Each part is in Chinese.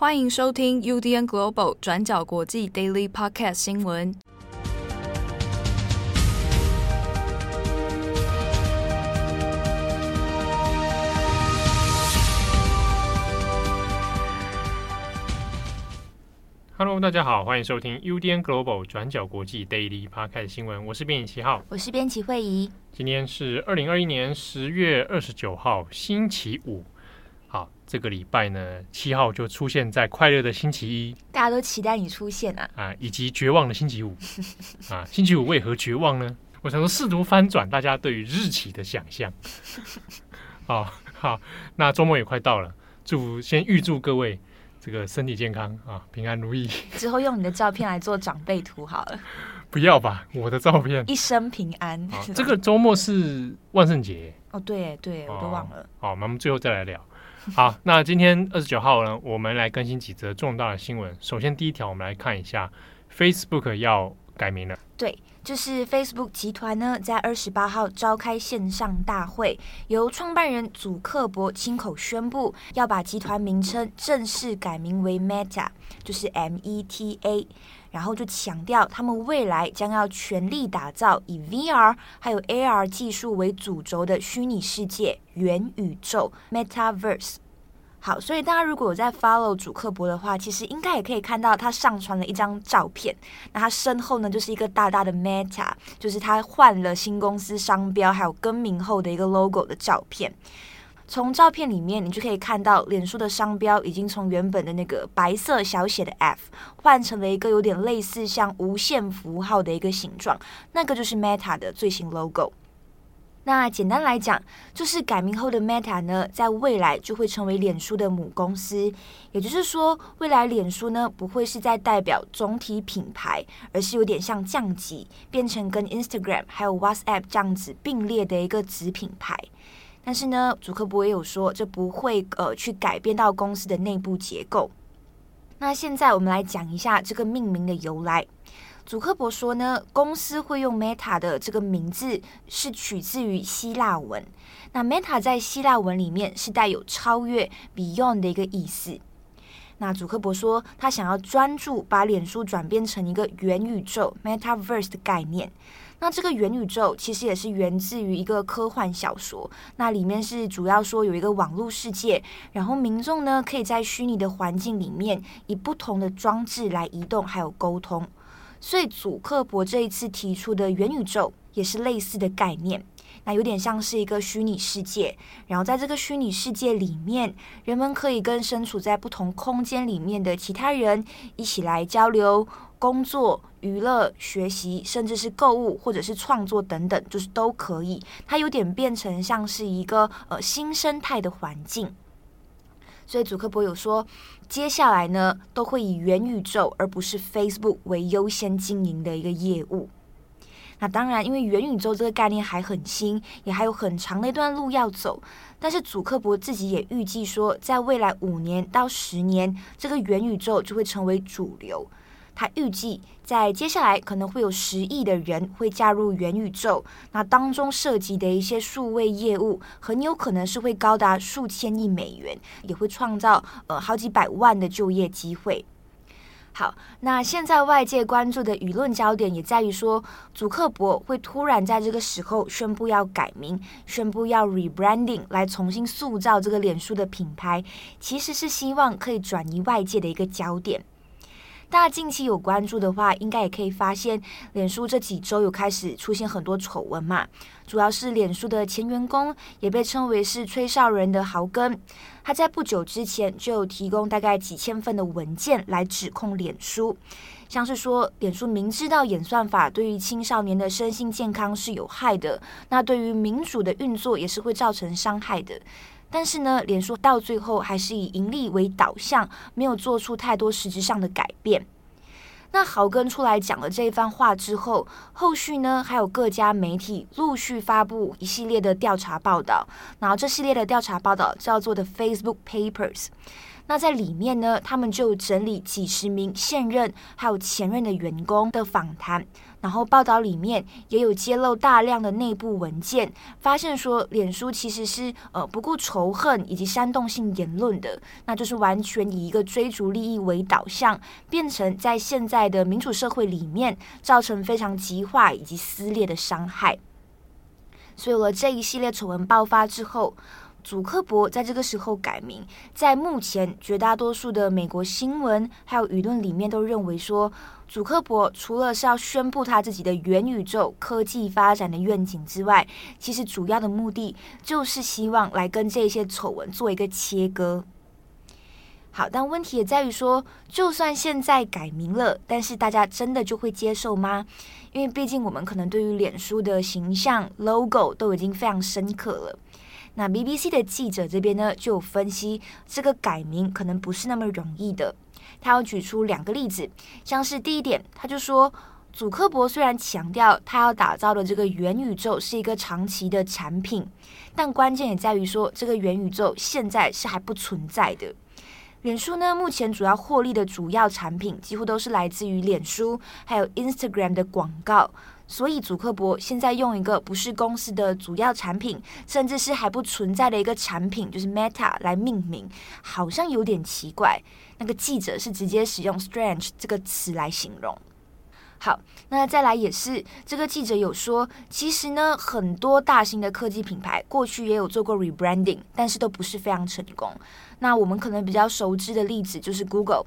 欢迎收听 UDN Global 转角国际 Daily Podcast 新闻。Hello，大家好，欢迎收听 UDN Global 转角国际 Daily Podcast 新闻。我是编辑七号，我是编辑惠仪。今天是二零二一年十月二十九号，星期五。好，这个礼拜呢，七号就出现在快乐的星期一，大家都期待你出现啊！啊，以及绝望的星期五 啊，星期五为何绝望呢？我想说，试图翻转大家对于日期的想象。好好，那周末也快到了，祝先预祝各位这个身体健康啊，平安如意。之后用你的照片来做长辈图好了。不要吧，我的照片。一生平安。这个周末是万圣节哦，对对，我都忘了。好，那我们最后再来聊。好，那今天二十九号呢，我们来更新几则重大的新闻。首先，第一条，我们来看一下，Facebook 要改名了。对，就是 Facebook 集团呢，在二十八号召开线上大会，由创办人祖克伯亲口宣布，要把集团名称正式改名为 Meta，就是 M-E-T-A。然后就强调，他们未来将要全力打造以 VR 还有 AR 技术为主轴的虚拟世界元宇宙 Metaverse。好，所以大家如果有在 follow 主克伯的话，其实应该也可以看到他上传了一张照片。那他身后呢，就是一个大大的 Meta，就是他换了新公司商标还有更名后的一个 logo 的照片。从照片里面，你就可以看到脸书的商标已经从原本的那个白色小写的 F 换成了一个有点类似像无限符号的一个形状，那个就是 Meta 的最新 logo。那简单来讲，就是改名后的 Meta 呢，在未来就会成为脸书的母公司，也就是说，未来脸书呢不会是在代表总体品牌，而是有点像降级，变成跟 Instagram 还有 WhatsApp 这样子并列的一个子品牌。但是呢，祖克伯也有说，这不会呃去改变到公司的内部结构。那现在我们来讲一下这个命名的由来。祖克伯说呢，公司会用 Meta 的这个名字是取自于希腊文。那 Meta 在希腊文里面是带有超越 Beyond 的一个意思。那祖克伯说，他想要专注把脸书转变成一个元宇宙 Metaverse 的概念。那这个元宇宙其实也是源自于一个科幻小说，那里面是主要说有一个网络世界，然后民众呢可以在虚拟的环境里面以不同的装置来移动还有沟通，所以祖克伯这一次提出的元宇宙也是类似的概念，那有点像是一个虚拟世界，然后在这个虚拟世界里面，人们可以跟身处在不同空间里面的其他人一起来交流。工作、娱乐、学习，甚至是购物或者是创作等等，就是都可以。它有点变成像是一个呃新生态的环境。所以祖克伯有说，接下来呢都会以元宇宙而不是 Facebook 为优先经营的一个业务。那当然，因为元宇宙这个概念还很新，也还有很长的一段路要走。但是祖克伯自己也预计说，在未来五年到十年，这个元宇宙就会成为主流。他预计在接下来可能会有十亿的人会加入元宇宙，那当中涉及的一些数位业务很有可能是会高达数千亿美元，也会创造呃好几百万的就业机会。好，那现在外界关注的舆论焦点也在于说，祖克伯会突然在这个时候宣布要改名，宣布要 rebranding 来重新塑造这个脸书的品牌，其实是希望可以转移外界的一个焦点。大家近期有关注的话，应该也可以发现，脸书这几周有开始出现很多丑闻嘛。主要是脸书的前员工，也被称为是吹哨人的豪根，他在不久之前就有提供大概几千份的文件来指控脸书，像是说脸书明知道演算法对于青少年的身心健康是有害的，那对于民主的运作也是会造成伤害的。但是呢，脸书到最后还是以盈利为导向，没有做出太多实质上的改变。那豪根出来讲了这一番话之后，后续呢还有各家媒体陆续发布一系列的调查报道，然后这系列的调查报道叫做的 Facebook Papers。那在里面呢，他们就整理几十名现任还有前任的员工的访谈。然后报道里面也有揭露大量的内部文件，发现说脸书其实是呃不顾仇恨以及煽动性言论的，那就是完全以一个追逐利益为导向，变成在现在的民主社会里面造成非常极化以及撕裂的伤害。所以有了这一系列丑闻爆发之后，祖克伯在这个时候改名，在目前绝大多数的美国新闻还有舆论里面都认为说，祖克伯除了是要宣布他自己的元宇宙科技发展的愿景之外，其实主要的目的就是希望来跟这些丑闻做一个切割。好，但问题也在于说，就算现在改名了，但是大家真的就会接受吗？因为毕竟我们可能对于脸书的形象 logo 都已经非常深刻了。那 BBC 的记者这边呢，就分析这个改名可能不是那么容易的。他要举出两个例子，像是第一点，他就说，祖克伯虽然强调他要打造的这个元宇宙是一个长期的产品，但关键也在于说，这个元宇宙现在是还不存在的。脸书呢，目前主要获利的主要产品几乎都是来自于脸书还有 Instagram 的广告。所以，祖克伯现在用一个不是公司的主要产品，甚至是还不存在的一个产品，就是 Meta 来命名，好像有点奇怪。那个记者是直接使用 “strange” 这个词来形容。好，那再来也是这个记者有说，其实呢，很多大型的科技品牌过去也有做过 rebranding，但是都不是非常成功。那我们可能比较熟知的例子就是 Google。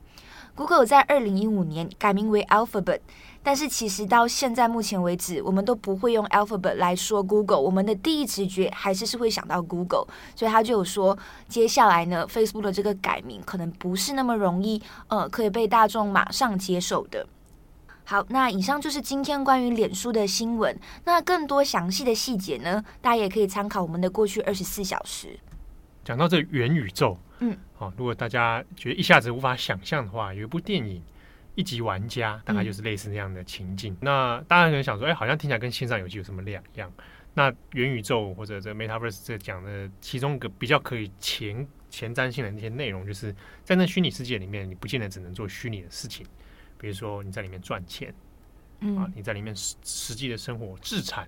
Google 在二零一五年改名为 Alphabet。但是其实到现在目前为止，我们都不会用 Alphabet 来说 Google，我们的第一直觉还是是会想到 Google，所以他就有说，接下来呢，Facebook 的这个改名可能不是那么容易，呃，可以被大众马上接受的。好，那以上就是今天关于脸书的新闻。那更多详细的细节呢，大家也可以参考我们的过去二十四小时。讲到这元宇宙，嗯，好、哦，如果大家觉得一下子无法想象的话，有一部电影。一级玩家大概就是类似那样的情境。嗯、那大家可能想说，哎、欸，好像听起来跟线上游戏有什么两样？那元宇宙或者这 Metaverse 这讲的其中一个比较可以前前瞻性的那些内容，就是在那虚拟世界里面，你不见得只能做虚拟的事情，比如说你在里面赚钱，嗯、啊，你在里面实实际的生活、资产、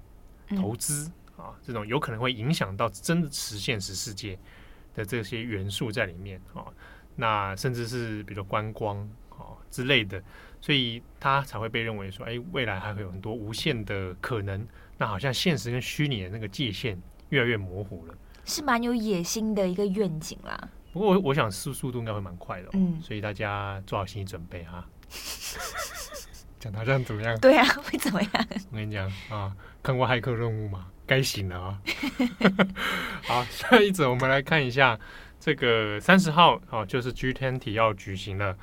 投资啊，这种有可能会影响到真的实现实世界的这些元素在里面啊。那甚至是比如说观光。哦之类的，所以他才会被认为说，哎，未来还会有很多无限的可能。那好像现实跟虚拟的那个界限越来越模糊了，是蛮有野心的一个愿景啦。不过我我想速速度应该会蛮快的，哦，嗯，所以大家做好心理准备哈。讲他这样怎么样？对啊，会怎么样？我跟你讲啊，看过骇客任务吗？该醒了啊。好，下一则我们来看一下这个三十号哦，就是 G20 要举行了。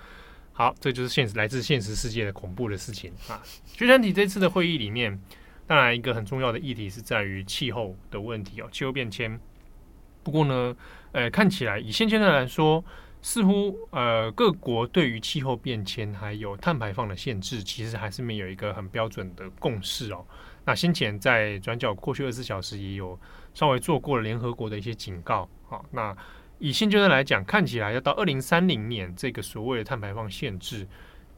好，这就是现实来自现实世界的恐怖的事情啊！G20 这次的会议里面，当然一个很重要的议题是在于气候的问题哦，气候变迁。不过呢，呃，看起来以现阶段来说，似乎呃各国对于气候变迁还有碳排放的限制，其实还是没有一个很标准的共识哦。那先前在转角过去二十四小时也有稍微做过了联合国的一些警告，好，那。以现阶段来讲，看起来要到二零三零年这个所谓的碳排放限制，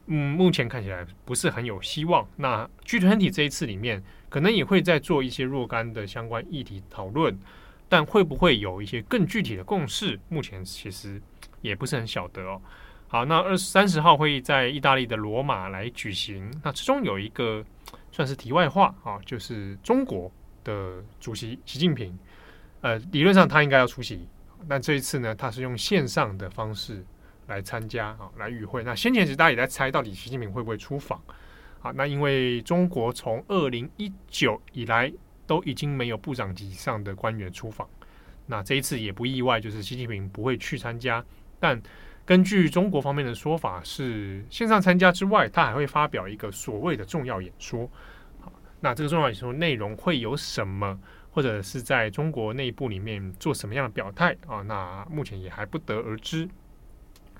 嗯，目前看起来不是很有希望。那 G20 这一次里面，可能也会再做一些若干的相关议题讨论，但会不会有一些更具体的共识，目前其实也不是很晓得哦。好，那二三十号会议在意大利的罗马来举行，那其中有一个算是题外话啊，就是中国的主席习近平，呃，理论上他应该要出席。那这一次呢，他是用线上的方式来参加啊，来与会。那先前其实大家也在猜，到底习近平会不会出访？啊，那因为中国从二零一九以来都已经没有部长级以上的官员出访，那这一次也不意外，就是习近平不会去参加。但根据中国方面的说法，是线上参加之外，他还会发表一个所谓的重要演说。好，那这个重要演说内容会有什么？或者是在中国内部里面做什么样的表态啊？那目前也还不得而知。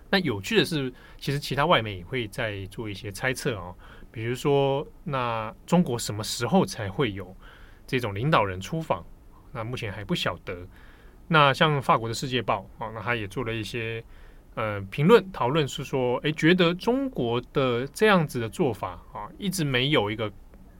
那有趣的是，其实其他外媒也会在做一些猜测啊，比如说，那中国什么时候才会有这种领导人出访？那目前还不晓得。那像法国的《世界报》啊，那他也做了一些呃评论讨论是说，诶，觉得中国的这样子的做法啊，一直没有一个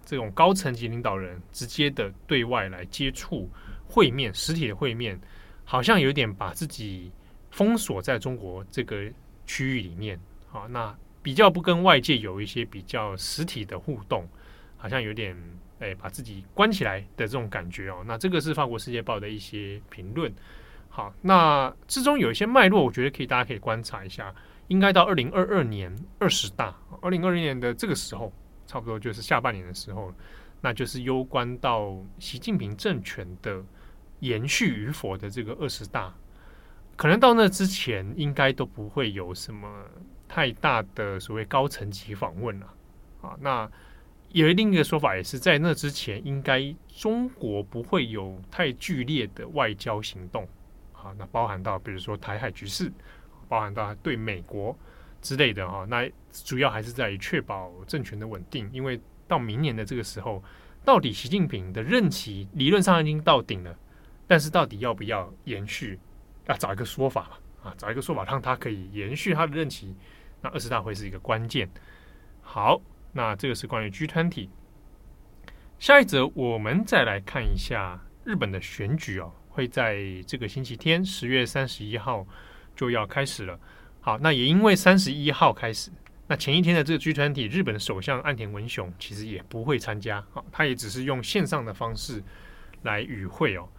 这种高层级领导人直接的对外来接触会面，实体的会面，好像有点把自己封锁在中国这个区域里面啊，那比较不跟外界有一些比较实体的互动，好像有点。哎，把自己关起来的这种感觉哦，那这个是法国《世界报》的一些评论。好，那之中有一些脉络，我觉得可以，大家可以观察一下。应该到二零二二年二十大，二零二零年的这个时候，差不多就是下半年的时候，那就是攸关到习近平政权的延续与否的这个二十大。可能到那之前，应该都不会有什么太大的所谓高层级访问了啊。那有另一个说法，也是在那之前，应该中国不会有太剧烈的外交行动啊。那包含到比如说台海局势，包含到对美国之类的哈。那主要还是在于确保政权的稳定，因为到明年的这个时候，到底习近平的任期理论上已经到顶了，但是到底要不要延续，要找一个说法嘛啊，找一个说法让他可以延续他的任期。那二十大会是一个关键。好。那这个是关于 G20。下一则，我们再来看一下日本的选举哦，会在这个星期天十月三十一号就要开始了。好，那也因为三十一号开始，那前一天的这个 G 团体日本首相岸田文雄其实也不会参加，好，他也只是用线上的方式来与会哦。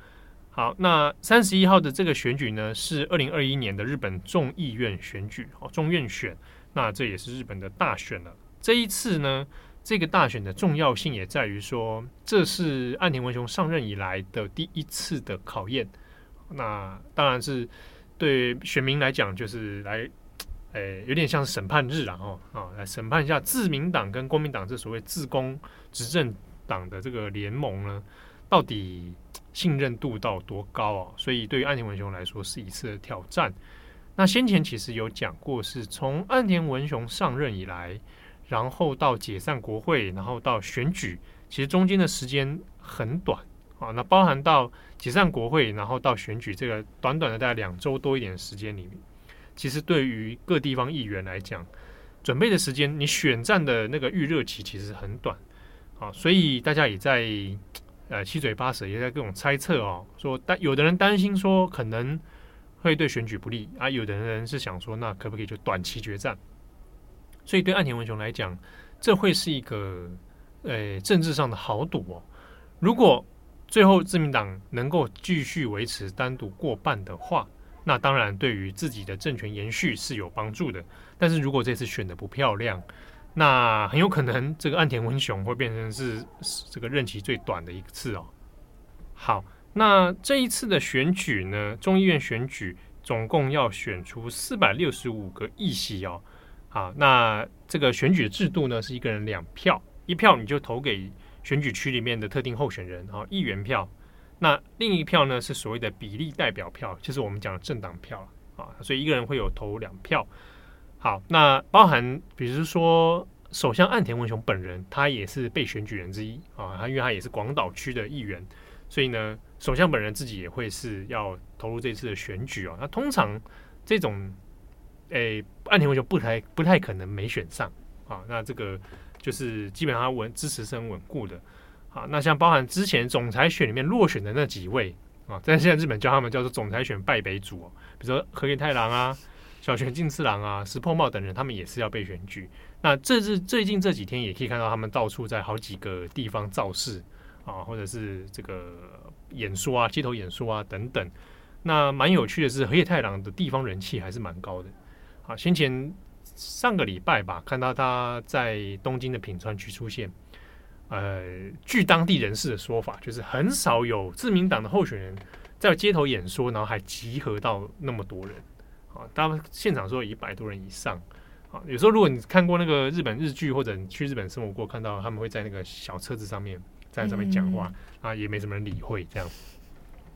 好，那三十一号的这个选举呢，是二零二一年的日本众议院选举哦，众院选，那这也是日本的大选了。这一次呢，这个大选的重要性也在于说，这是岸田文雄上任以来的第一次的考验。那当然是对选民来讲，就是来，诶，有点像审判日啊，哦，啊，来审判一下自民党跟国民党这所谓自公执政党的这个联盟呢，到底信任度到多高啊？所以对于岸田文雄来说，是一次挑战。那先前其实有讲过，是从岸田文雄上任以来。然后到解散国会，然后到选举，其实中间的时间很短啊。那包含到解散国会，然后到选举这个短短的大概两周多一点时间里面，其实对于各地方议员来讲，准备的时间，你选战的那个预热期其实很短啊。所以大家也在呃七嘴八舌，也在各种猜测哦，说但有的人担心说可能会对选举不利啊，有的人是想说那可不可以就短期决战？所以对岸田文雄来讲，这会是一个呃政治上的豪赌哦。如果最后自民党能够继续维持单独过半的话，那当然对于自己的政权延续是有帮助的。但是如果这次选的不漂亮，那很有可能这个岸田文雄会变成是这个任期最短的一次哦。好，那这一次的选举呢，众议院选举总共要选出四百六十五个议席哦。好，那这个选举制度呢，是一个人两票，一票你就投给选举区里面的特定候选人，啊，议员票。那另一票呢，是所谓的比例代表票，就是我们讲的政党票啊。所以一个人会有投两票。好，那包含比如说首相岸田文雄本人，他也是被选举人之一啊，他因为他也是广岛区的议员，所以呢，首相本人自己也会是要投入这次的选举啊。那通常这种。诶，岸田文雄不太不太可能没选上啊，那这个就是基本上稳支持是很稳固的啊。那像包含之前总裁选里面落选的那几位啊，但现在日本叫他们叫做总裁选败北组，比如说河野太郎啊、小泉进次郎啊、石破茂等人，他们也是要被选举。那这是最近这几天也可以看到他们到处在好几个地方造势啊，或者是这个演说啊、街头演说啊等等。那蛮有趣的是，河野太郎的地方人气还是蛮高的。好，先前上个礼拜吧，看到他在东京的品川区出现。呃，据当地人士的说法，就是很少有自民党的候选人在街头演说，然后还集合到那么多人。啊，他们现场说有一百多人以上。啊，有时候如果你看过那个日本日剧，或者你去日本生活过，看到他们会在那个小车子上面在上面讲话，嗯、啊，也没什么人理会这样。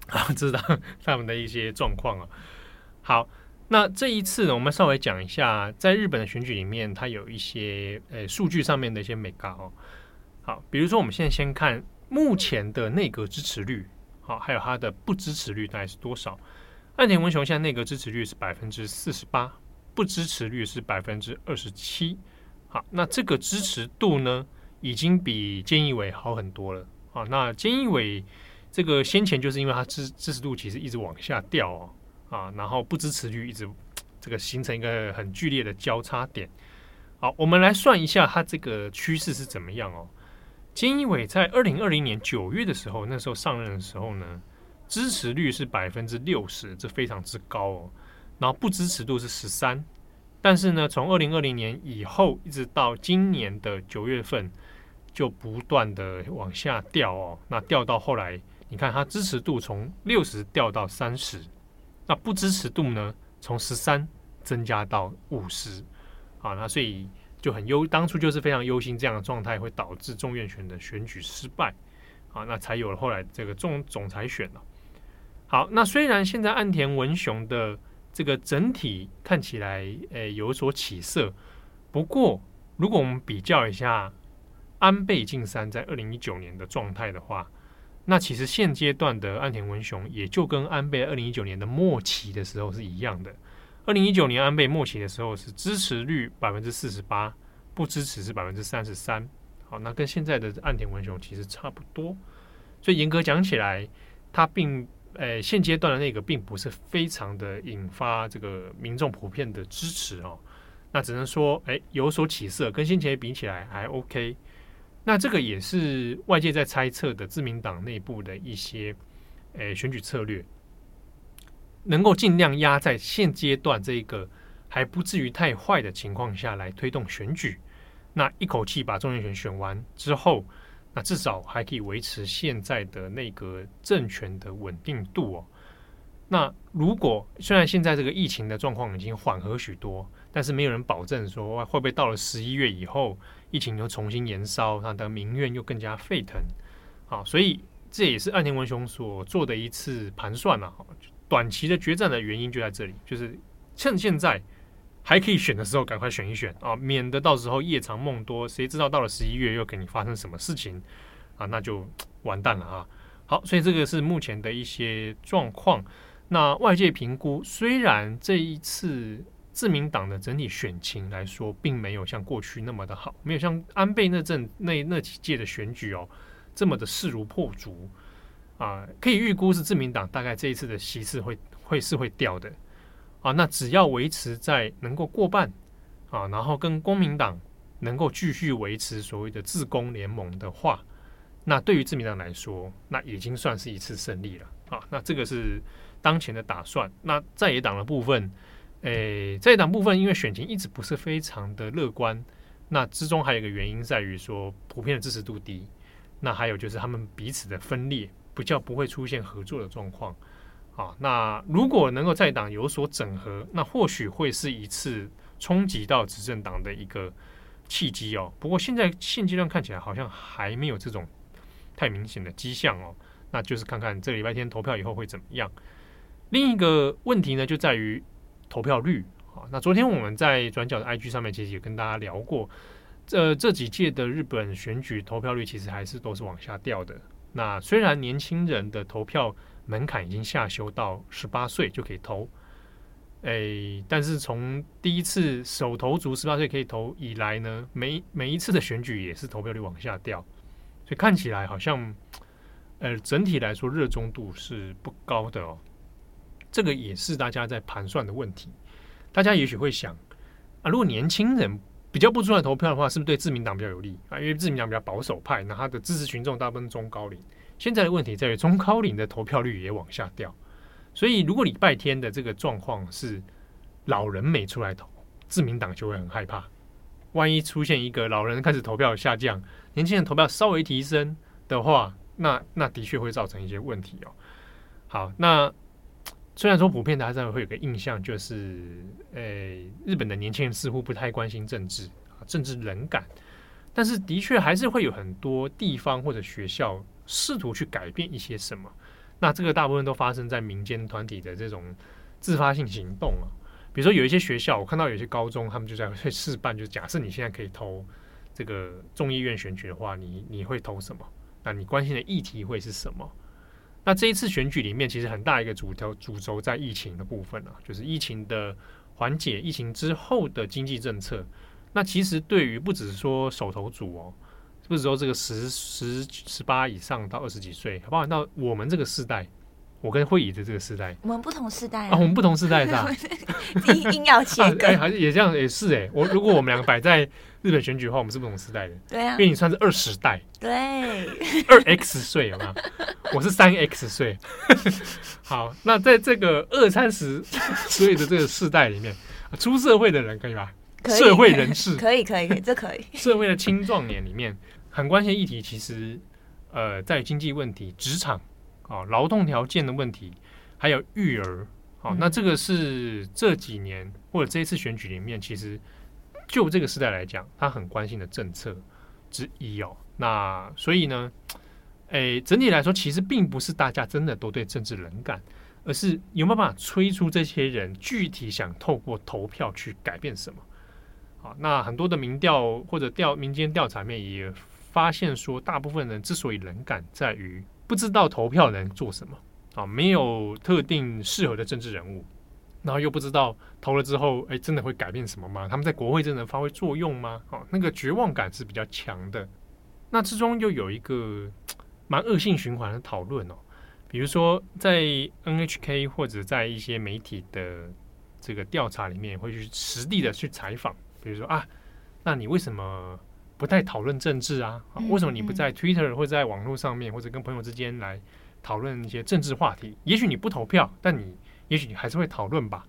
啊，知道他们的一些状况啊。好。那这一次呢，我们稍微讲一下，在日本的选举里面，它有一些呃数据上面的一些美感哦。好，比如说我们现在先看目前的内阁支持率，好，还有它的不支持率大概是多少？岸田文雄现在内阁支持率是百分之四十八，不支持率是百分之二十七。好，那这个支持度呢，已经比菅义伟好很多了。啊，那菅义伟这个先前就是因为他支支持度其实一直往下掉哦，啊，然后不支持率一直这个形成一个很剧烈的交叉点。好，我们来算一下它这个趋势是怎么样哦。菅义伟在二零二零年九月的时候，那时候上任的时候呢，支持率是百分之六十，这非常之高哦。然后不支持度是十三，但是呢，从二零二零年以后一直到今年的九月份，就不断的往下掉哦。那掉到后来，你看它支持度从六十掉到三十，那不支持度呢，从十三增加到五十。啊，那所以就很忧，当初就是非常忧心这样的状态会导致众院选的选举失败，啊，那才有了后来这个总总裁选了。好，那虽然现在岸田文雄的这个整体看起来诶有所起色，不过如果我们比较一下安倍晋三在二零一九年的状态的话，那其实现阶段的岸田文雄也就跟安倍二零一九年的末期的时候是一样的。二零一九年安倍末期的时候是支持率百分之四十八，不支持是百分之三十三。好，那跟现在的岸田文雄其实差不多。所以严格讲起来，他并诶、呃、现阶段的那个并不是非常的引发这个民众普遍的支持哦。那只能说诶有所起色，跟先前比起来还 OK。那这个也是外界在猜测的自民党内部的一些诶、呃、选举策略。能够尽量压在现阶段这个还不至于太坏的情况下来推动选举，那一口气把众议院选完之后，那至少还可以维持现在的内阁政权的稳定度哦。那如果虽然现在这个疫情的状况已经缓和许多，但是没有人保证说会不会到了十一月以后疫情又重新延烧，他的民怨又更加沸腾。好，所以这也是岸田文雄所做的一次盘算啊。短期的决战的原因就在这里，就是趁现在还可以选的时候，赶快选一选啊，免得到时候夜长梦多，谁知道到了十一月又给你发生什么事情啊，那就完蛋了啊！好，所以这个是目前的一些状况。那外界评估，虽然这一次自民党的整体选情来说，并没有像过去那么的好，没有像安倍那阵那那几届的选举哦这么的势如破竹。啊，可以预估是自民党大概这一次的席次会会是会掉的啊。那只要维持在能够过半啊，然后跟公民党能够继续维持所谓的自公联盟的话，那对于自民党来说，那已经算是一次胜利了啊。那这个是当前的打算。那在野党的部分，诶，在党部分因为选情一直不是非常的乐观，那之中还有一个原因在于说普遍的支持度低，那还有就是他们彼此的分裂。比较不会出现合作的状况，啊，那如果能够在党有所整合，那或许会是一次冲击到执政党的一个契机哦。不过现在现阶段看起来好像还没有这种太明显的迹象哦。那就是看看这礼拜天投票以后会怎么样。另一个问题呢，就在于投票率啊。那昨天我们在转角的 IG 上面其实也跟大家聊过，这这几届的日本选举投票率其实还是都是往下掉的。那虽然年轻人的投票门槛已经下修到十八岁就可以投，诶，但是从第一次手投足十八岁可以投以来呢，每每一次的选举也是投票率往下掉，所以看起来好像，呃，整体来说热衷度是不高的哦。这个也是大家在盘算的问题。大家也许会想啊，如果年轻人，比较不出来投票的话，是不是对自民党比较有利啊？因为自民党比较保守派，那他的支持群众大部分中高龄。现在的问题在于中高龄的投票率也往下掉，所以如果礼拜天的这个状况是老人没出来投，自民党就会很害怕。万一出现一个老人开始投票下降，年轻人投票稍微提升的话，那那的确会造成一些问题哦。好，那。虽然说普遍大家会有个印象，就是，诶，日本的年轻人似乎不太关心政治啊，政治冷感，但是的确还是会有很多地方或者学校试图去改变一些什么。那这个大部分都发生在民间团体的这种自发性行动啊。比如说有一些学校，我看到有些高中，他们就在会试办，就假设你现在可以投这个众议院选举的话，你你会投什么？那你关心的议题会是什么？那这一次选举里面，其实很大一个主轴主轴在疫情的部分啊，就是疫情的缓解疫情之后的经济政策。那其实对于不只是说手头组哦，不是说这个十十十八以上到二十几岁，包含到我们这个世代。我跟慧仪的这个时代，我们不同时代啊，啊我们不同时代是吧？硬硬要切割，哎、啊，还是也这样，也是哎。我如果我们两个摆在日本选举的话，我们是不同时代的，对啊，因为你算是二十代，对，二 X 岁好吗？我是三 X 岁。好，那在这个二三十岁的这个世代里面，出社会的人可以吧？社会人士可以，可以，可以，这可以。社会的青壮年里面，很关键议题，其实呃，在经济问题、职场。哦，劳动条件的问题，还有育儿，好、哦，那这个是这几年或者这一次选举里面，其实就这个时代来讲，他很关心的政策之一哦。那所以呢，诶，整体来说，其实并不是大家真的都对政治冷感，而是有没有办法催出这些人具体想透过投票去改变什么？好，那很多的民调或者调民间调查面也发现说，大部分人之所以冷感，在于。不知道投票能做什么啊？没有特定适合的政治人物，然后又不知道投了之后，哎，真的会改变什么吗？他们在国会真的发挥作用吗？哦，那个绝望感是比较强的。那之中又有一个 蛮恶性循环的讨论哦，比如说在 NHK 或者在一些媒体的这个调查里面，会去实地的去采访，比如说啊，那你为什么？不太讨论政治啊，为什么你不在 Twitter 或者在网络上面，或者跟朋友之间来讨论一些政治话题？也许你不投票，但你也许你还是会讨论吧。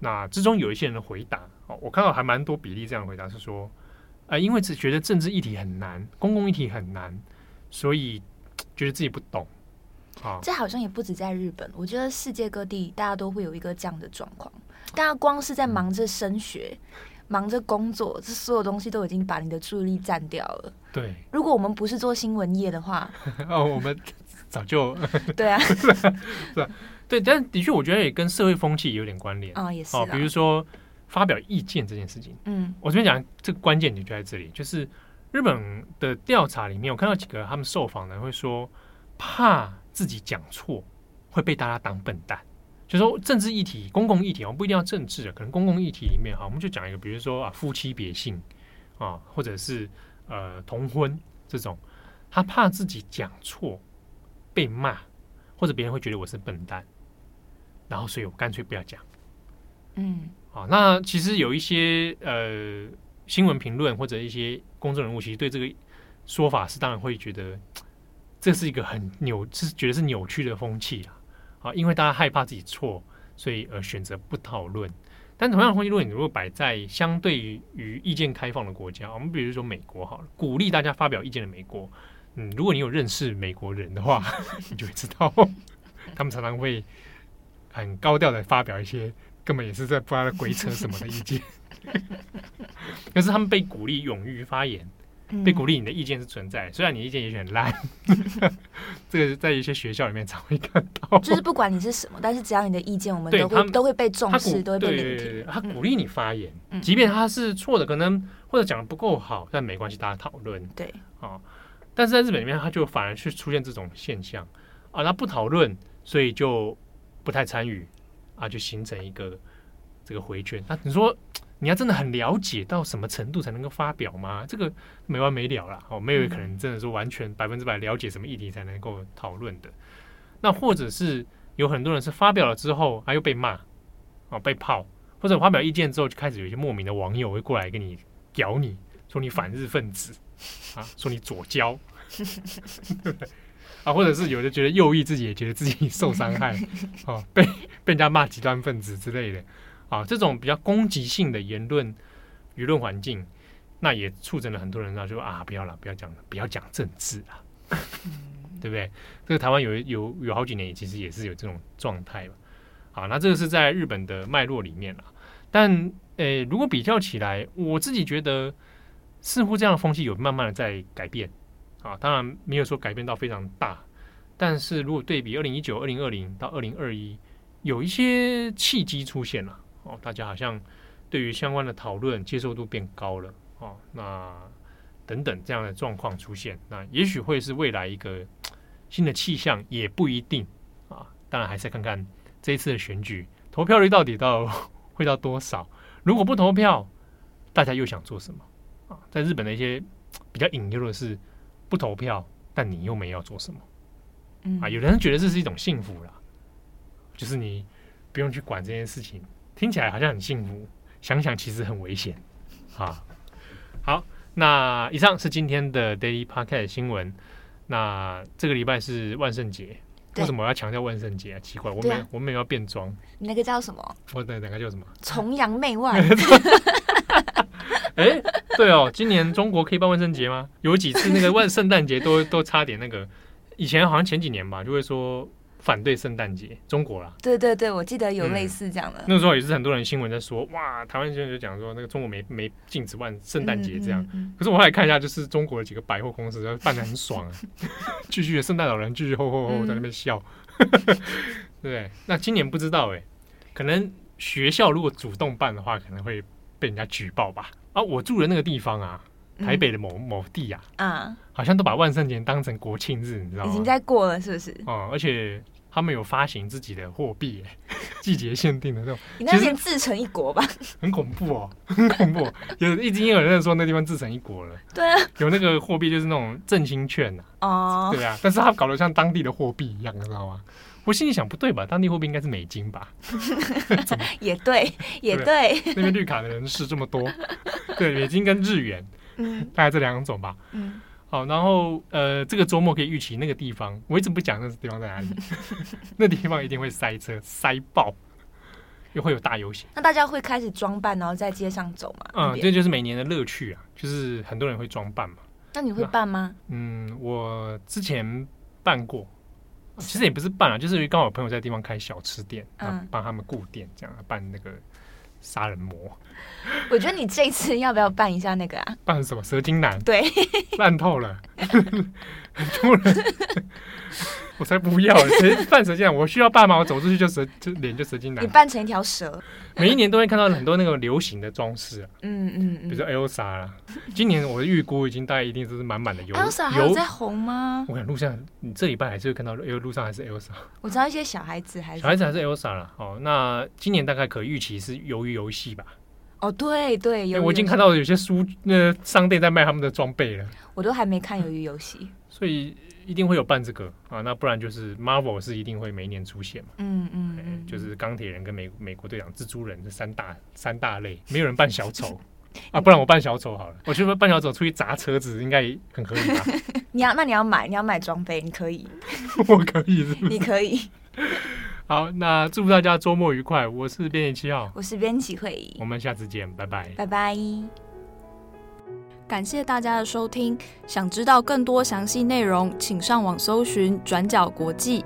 那之中有一些人的回答，哦，我看到还蛮多比例这样的回答是说，呃，因为只觉得政治议题很难，公共议题很难，所以觉得自己不懂。啊，这好像也不止在日本，我觉得世界各地大家都会有一个这样的状况，大家光是在忙着升学。嗯忙着工作，这所有东西都已经把你的注意力占掉了。对，如果我们不是做新闻业的话，哦，我们早就 对啊，是吧？对，但的确，我觉得也跟社会风气有点关联哦，也是哦。比如说发表意见这件事情，嗯，我这边讲这个关键点就在这里，就是日本的调查里面，我看到几个他们受访的人会说，怕自己讲错会被大家当笨蛋。就说政治议题、公共议题，我们不一定要政治，可能公共议题里面哈，我们就讲一个，比如说啊，夫妻别姓啊，或者是呃同婚这种，他怕自己讲错被骂，或者别人会觉得我是笨蛋，然后所以我干脆不要讲。嗯，啊，那其实有一些呃新闻评论或者一些公众人物，其实对这个说法是当然会觉得这是一个很扭，是觉得是扭曲的风气啊。啊，因为大家害怕自己错，所以而选择不讨论。但同样的风气，如果你如果摆在相对于意见开放的国家，我们比如说美国好了，鼓励大家发表意见的美国，嗯，如果你有认识美国人的话，你就会知道，他们常常会很高调的发表一些根本也是在不知道鬼扯什么的意见，可是他们被鼓励勇于发言。被鼓励，你的意见是存在，虽然你意见也许很烂，这个在一些学校里面常会看到。就是不管你是什么，但是只要你的意见，我们都会都会被重视，都会被聆听。他鼓励你发言，即便他是错的，可能或者讲的不够好，但没关系，大家讨论。对啊，但是在日本里面，他就反而去出现这种现象啊，他不讨论，所以就不太参与啊，就形成一个这个回圈。那你说？你要真的很了解到什么程度才能够发表吗？这个没完没了了哦，没有可能真的说完全百分之百了解什么议题才能够讨论的。那或者是有很多人是发表了之后，他又被骂哦，被泡，或者发表意见之后就开始有一些莫名的网友会过来跟你屌你说你反日分子啊，说你左胶，啊，或者是有的觉得右翼自己也觉得自己受伤害哦，被被人家骂极端分子之类的。啊，这种比较攻击性的言论、舆论环境，那也促成了很多人啊，就说啊，不要了，不要讲了，不要讲政治了，对不对？这个台湾有有有好几年，其实也是有这种状态嘛。啊，那这个是在日本的脉络里面了。但诶，如果比较起来，我自己觉得似乎这样的风气有慢慢的在改变。啊，当然没有说改变到非常大，但是如果对比二零一九、二零二零到二零二一，有一些契机出现了。哦，大家好像对于相关的讨论接受度变高了哦，那等等这样的状况出现，那也许会是未来一个新的气象，也不一定啊。当然还是看看这一次的选举投票率到底到 会到多少？如果不投票，大家又想做什么？啊，在日本的一些比较隐忧的是，不投票，但你又没要做什么？嗯啊，有的人觉得这是一种幸福啦，就是你不用去管这件事情，听起来好像很幸福，想想其实很危险啊。好，那以上是今天的 Daily Podcast 新闻。那这个礼拜是万圣节，为什么我要强调万圣节啊？奇怪，我没、啊、我没有要变装。你那个叫什么？我的那个叫什么？崇洋媚外。哎、欸，对哦，今年中国可以办万圣节吗？有几次那个万圣诞节都都差点那个，以前好像前几年吧，就会说反对圣诞节，中国啦。对对对，我记得有类似这样的。嗯、那个时候也是很多人新闻在说，哇，台湾新闻就讲说那个中国没没禁止办圣诞节这样。嗯嗯嗯、可是我后来看一下，就是中国的几个百货公司办的很爽啊，继续圣诞老人继续吼吼吼在那边笑，嗯、对？那今年不知道哎、欸，可能学校如果主动办的话，可能会被人家举报吧。啊，我住的那个地方啊，台北的某某地啊，啊，好像都把万圣节当成国庆日，你知道吗？已经在过了，是不是？哦、嗯，而且他们有发行自己的货币，季节限定的那种。你那边自成一国吧？很恐怖哦，很恐怖。有已经有人说那地方自成一国了。对啊，有那个货币就是那种振兴券呐。哦，对啊，但是他搞得像当地的货币一样，你知道吗？我心里想，不对吧？当地货币应该是美金吧？也对，也对。那边绿卡的人是这么多，对，美金跟日元，嗯，大概这两种吧。嗯，好，然后呃，这个周末可以预期那个地方，我一直不讲那个地方在哪里，那地方一定会塞车塞爆，又会有大游行。那大家会开始装扮，然后在街上走吗？嗯，这就是每年的乐趣啊，就是很多人会装扮嘛。那你会办吗？嗯，我之前办过。其实也不是办啊，就是刚好有朋友在地方开小吃店，嗯，帮他们顾店，这样办那个杀人魔。我觉得你这次要不要办一下那个啊？办什么蛇精男？对，烂透了，很多人。我才不要！谁扮蛇精男？我需要扮吗？我走出去就蛇，就脸就蛇精男。你扮成一条蛇。每一年都会看到很多那个流行的装饰啊，嗯嗯，比如说 Elsa 啦。今年我的预估已经大概一定都是满满的油。Elsa 还有在红吗？我看路上，你这礼拜还是会看到，因为路上还是 Elsa。我知道一些小孩子还是小孩子还是 Elsa 了。哦，那今年大概可预期是鱿鱼游戏吧？哦，对对，有。我已经看到有些书那商店在卖他们的装备了。我都还没看鱿鱼游戏，所以。一定会有办这个啊，那不然就是 Marvel 是一定会每年出现嘛。嗯嗯，嗯，就是钢铁人跟美美国队长、蜘蛛人这三大三大类，没有人扮小丑 啊，不然我扮小丑好了。我觉得扮小丑出去砸车子应该很合理吧？你要那你要买你要买装备，你可以，我可以是不是？你可以。好，那祝福大家周末愉快。我是编辑七号，我是编辑会议，我们下次见，拜拜，拜拜。感谢大家的收听，想知道更多详细内容，请上网搜寻转角国际。